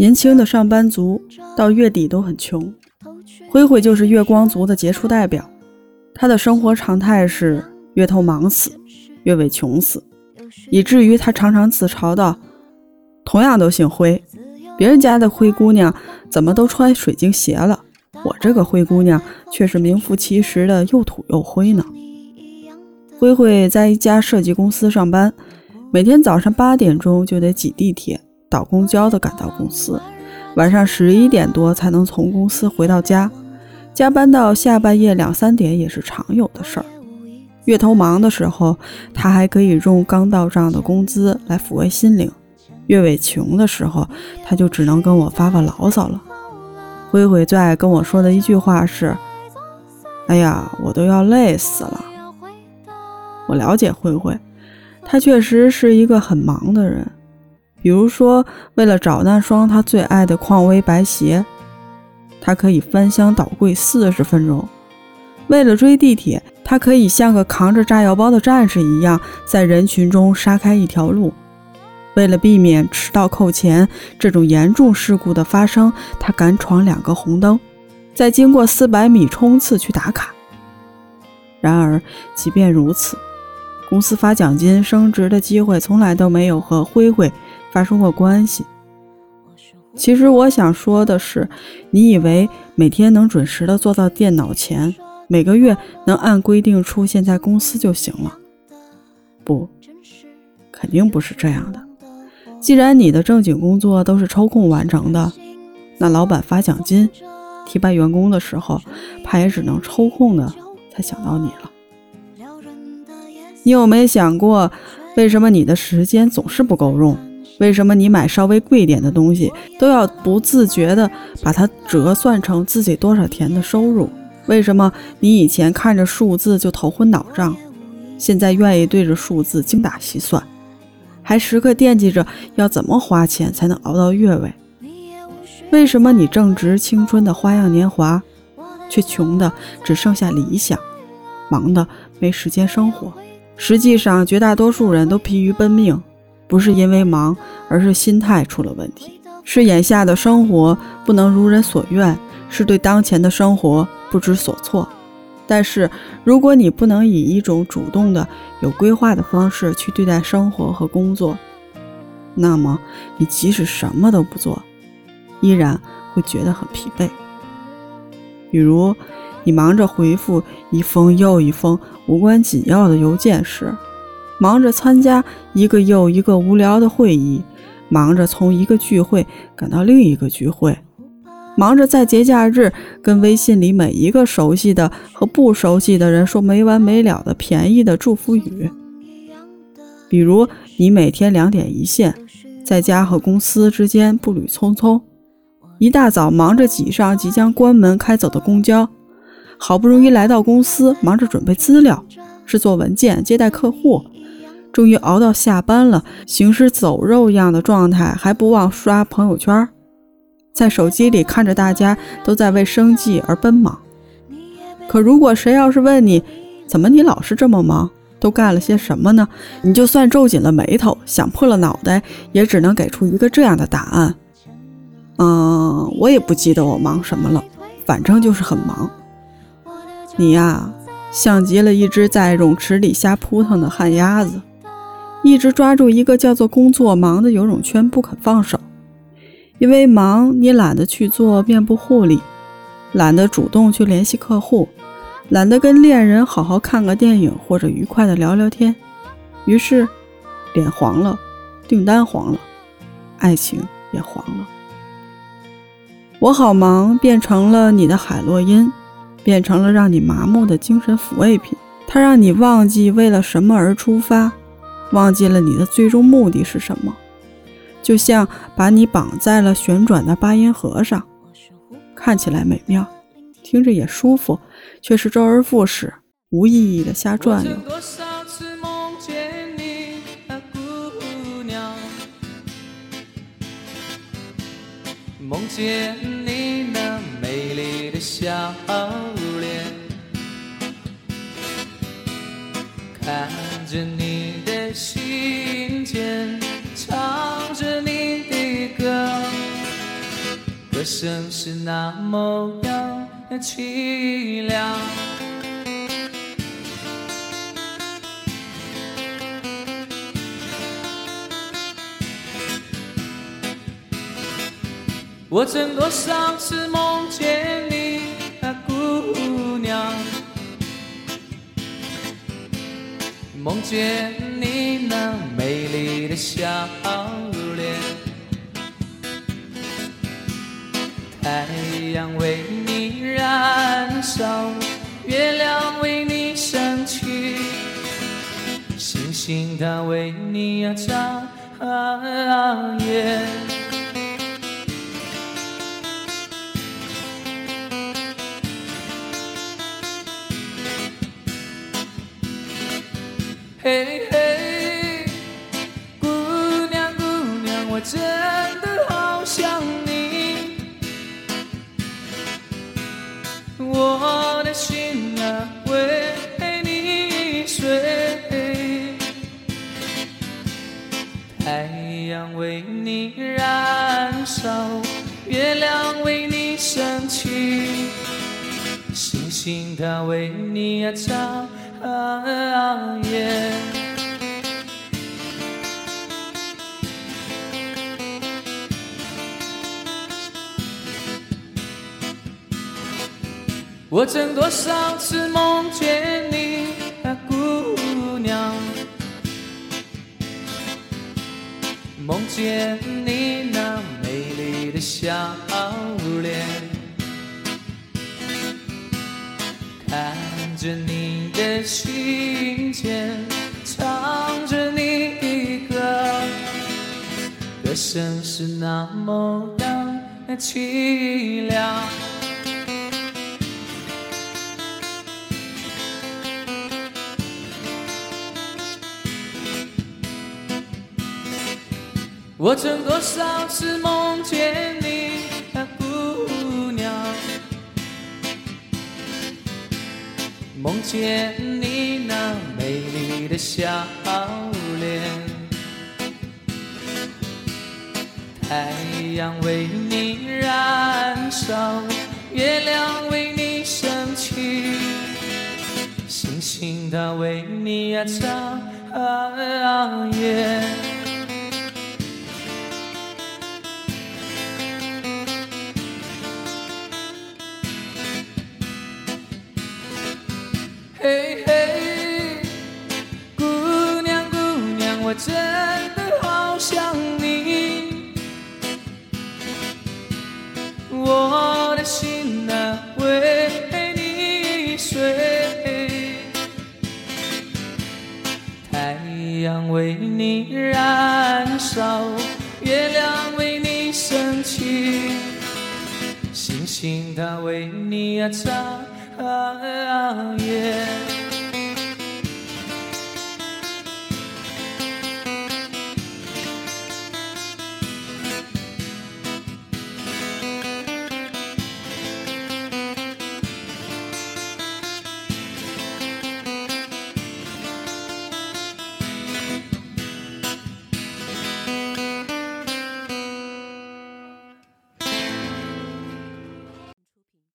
年轻的上班族到月底都很穷，灰灰就是月光族的杰出代表。他的生活常态是月头忙死，月尾穷死，以至于他常常自嘲道：“同样都姓灰，别人家的灰姑娘怎么都穿水晶鞋了，我这个灰姑娘却是名副其实的又土又灰呢。”灰灰在一家设计公司上班，每天早上八点钟就得挤地铁、倒公交的赶到公司，晚上十一点多才能从公司回到家。加班到下半夜两三点也是常有的事儿。月头忙的时候，他还可以用刚到账的工资来抚慰心灵；月尾穷的时候，他就只能跟我发发牢骚了。灰灰最爱跟我说的一句话是：“哎呀，我都要累死了。”我了解灰灰，他确实是一个很忙的人。比如说，为了找那双他最爱的匡威白鞋。他可以翻箱倒柜四十分钟，为了追地铁，他可以像个扛着炸药包的战士一样，在人群中杀开一条路。为了避免迟到扣钱这种严重事故的发生，他敢闯两个红灯，再经过四百米冲刺去打卡。然而，即便如此，公司发奖金升职的机会从来都没有和灰灰发生过关系。其实我想说的是，你以为每天能准时的坐到电脑前，每个月能按规定出现在公司就行了？不，肯定不是这样的。既然你的正经工作都是抽空完成的，那老板发奖金、提拔员工的时候，怕也只能抽空的才想到你了。你有没想过，为什么你的时间总是不够用？为什么你买稍微贵点的东西都要不自觉地把它折算成自己多少钱的收入？为什么你以前看着数字就头昏脑胀，现在愿意对着数字精打细算，还时刻惦记着要怎么花钱才能熬到月尾？为什么你正值青春的花样年华，却穷的只剩下理想，忙的没时间生活？实际上，绝大多数人都疲于奔命。不是因为忙，而是心态出了问题。是眼下的生活不能如人所愿，是对当前的生活不知所措。但是，如果你不能以一种主动的、有规划的方式去对待生活和工作，那么你即使什么都不做，依然会觉得很疲惫。比如，你忙着回复一封又一封无关紧要的邮件时。忙着参加一个又一个无聊的会议，忙着从一个聚会赶到另一个聚会，忙着在节假日跟微信里每一个熟悉的和不熟悉的人说没完没了的便宜的祝福语。比如，你每天两点一线，在家和公司之间步履匆匆，一大早忙着挤上即将关门开走的公交，好不容易来到公司，忙着准备资料、制作文件、接待客户。终于熬到下班了，行尸走肉一样的状态，还不忘刷朋友圈，在手机里看着大家都在为生计而奔忙。可如果谁要是问你，怎么你老是这么忙，都干了些什么呢？你就算皱紧了眉头，想破了脑袋，也只能给出一个这样的答案：嗯，我也不记得我忙什么了，反正就是很忙。你呀，像极了一只在泳池里瞎扑腾的旱鸭子。一直抓住一个叫做工作忙的游泳圈不肯放手，因为忙，你懒得去做面部护理，懒得主动去联系客户，懒得跟恋人好好看个电影或者愉快的聊聊天，于是脸黄了，订单黄了，爱情也黄了。我好忙变成了你的海洛因，变成了让你麻木的精神抚慰品，它让你忘记为了什么而出发。忘记了你的最终目的是什么，就像把你绑在了旋转的八音盒上，看起来美妙，听着也舒服，却是周而复始、无意义的瞎转悠。梦见你那美丽的笑脸，看着你。歌声是那么样凄凉。我曾多少次梦见你？啊，姑娘，梦见你？那美丽的笑脸。太阳为你燃烧，月亮为你升起，星星它为你啊眨眼。嘿嘿，姑娘姑娘，我真心啊为你碎，太阳为你燃烧，月亮为你升起，星星它为你啊眨。眼。我曾多少次梦见你，姑娘，梦见你那美丽的笑脸，看着你。的心间唱着你的歌，歌声是那么样凄凉。我曾多少次梦见你。姑娘梦见你那美丽的笑脸，太阳为你燃烧，月亮为你升起，星星它为你啊眨眼。起，星星它为你啊眨。啊，夜。